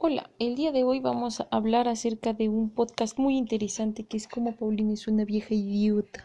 Hola, el día de hoy vamos a hablar acerca de un podcast muy interesante que es como Paulina es una vieja idiota.